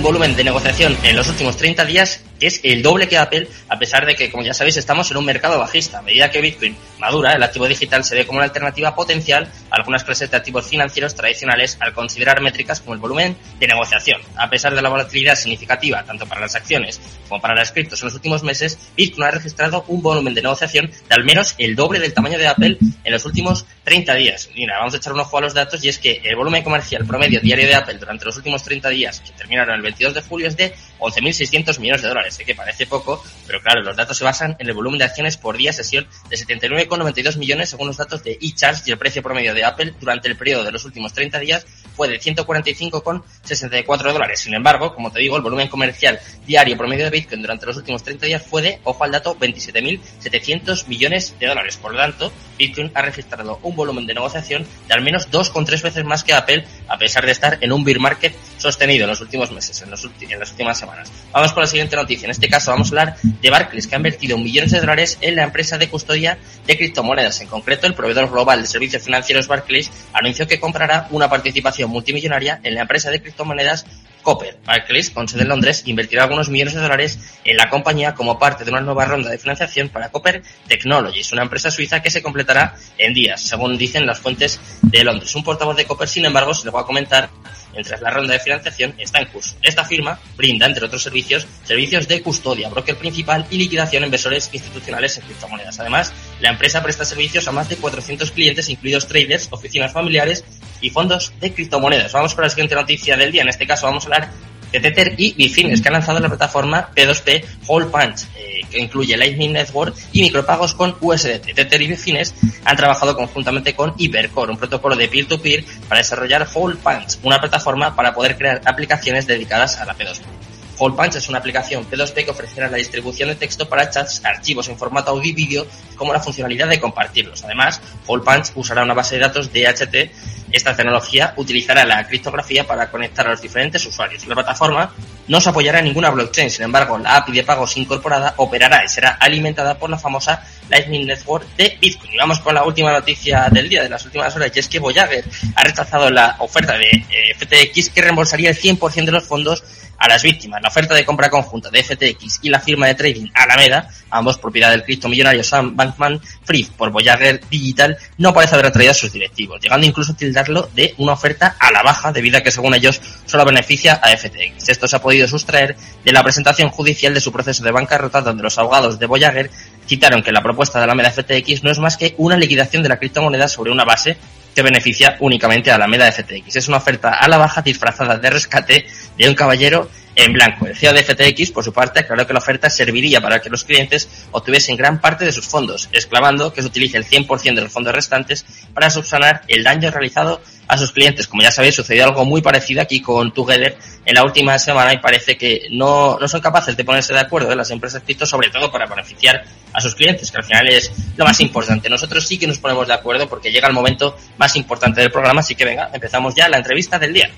un volumen de negociación en los últimos 30 días que es el doble que Apple, a pesar de que, como ya sabéis, estamos en un mercado bajista. A medida que Bitcoin madura, el activo digital se ve como una alternativa potencial a algunas clases de activos financieros tradicionales al considerar métricas como el volumen de negociación. A pesar de la volatilidad significativa, tanto para las acciones como para las criptos en los últimos meses, Bitcoin ha registrado un volumen de negociación de al menos el doble del tamaño de Apple en los últimos 30 días. Mira, vamos a echar un ojo a los datos y es que el volumen comercial promedio diario de Apple durante los últimos 30 días, que terminaron el 22 de julio, es de 11.600 millones de dólares. Sé que parece poco, pero claro, los datos se basan en el volumen de acciones por día sesión de 79,92 millones según los datos de eCharge y el precio promedio de Apple durante el periodo de los últimos 30 días fue de 145,64 dólares. Sin embargo, como te digo, el volumen comercial diario promedio de Bitcoin durante los últimos 30 días fue de, ojo al dato, 27.700 millones de dólares. Por lo tanto, Bitcoin ha registrado un volumen de negociación de al menos dos con tres veces más que Apple, a pesar de estar en un bear market sostenido en los últimos meses, en, los en las últimas semanas. Vamos con la siguiente noticia. En este caso vamos a hablar de Barclays, que ha invertido millones de dólares en la empresa de custodia de criptomonedas. En concreto, el proveedor global de servicios financieros Barclays anunció que comprará una participación multimillonaria en la empresa de criptomonedas Copper. Barclays, con sede en Londres, invertirá algunos millones de dólares en la compañía como parte de una nueva ronda de financiación para Copper Technologies, una empresa suiza que se completará en días, según dicen las fuentes de Londres. Un portavoz de Copper, sin embargo, se le va a comentar mientras la ronda de financiación está en curso. Esta firma brinda, entre otros servicios, servicios de custodia, broker principal y liquidación a inversores institucionales en criptomonedas. Además, la empresa presta servicios a más de 400 clientes, incluidos traders, oficinas familiares y fondos de criptomonedas. Vamos con la siguiente noticia del día. En este caso vamos a hablar de Tether y Bitfinex, que han lanzado la plataforma P2P Whole Punch, eh, que incluye Lightning Network y micropagos con USDT. Tether y Bitfinex han trabajado conjuntamente con Hypercore, un protocolo de peer-to-peer para desarrollar Whole Punch, una plataforma para poder crear aplicaciones dedicadas a la P2P. Whole Punch es una aplicación P2P que ofrecerá la distribución de texto para chats, archivos en formato audio y vídeo, como la funcionalidad de compartirlos. Además, Whole Punch usará una base de datos DHT esta tecnología utilizará la criptografía para conectar a los diferentes usuarios. La plataforma no se apoyará en ninguna blockchain, sin embargo, la API de pagos incorporada operará y será alimentada por la famosa Lightning Network de Bitcoin. Y vamos con la última noticia del día, de las últimas horas, y es que Voyager ha rechazado la oferta de eh, FTX que reembolsaría el 100% de los fondos a las víctimas. La oferta de compra conjunta de FTX y la firma de trading Alameda, ambos propiedad del criptomillonario Sam Bankman Fried por Voyager Digital, no parece haber atraído a sus directivos, llegando incluso a tildarlo de una oferta a la baja, debido a que según ellos solo beneficia a FTX. Esto se ha podido sustraer de la presentación judicial de su proceso de bancarrota, donde los abogados de Voyager citaron que la propuesta de Alameda FTX no es más que una liquidación de la criptomoneda sobre una base que beneficia únicamente a la Alameda FTX. Es una oferta a la baja disfrazada de rescate de un caballero en blanco. El CEO de FTX, por su parte, aclaró que la oferta serviría para que los clientes obtuviesen gran parte de sus fondos, exclamando que se utilice el 100% de los fondos restantes para subsanar el daño realizado a sus clientes. Como ya sabéis, sucedió algo muy parecido aquí con Together en la última semana y parece que no, no son capaces de ponerse de acuerdo en las empresas cripto, sobre todo para beneficiar a sus clientes, que al final es lo más importante. Nosotros sí que nos ponemos de acuerdo porque llega el momento más importante del programa, así que venga, empezamos ya la entrevista del día.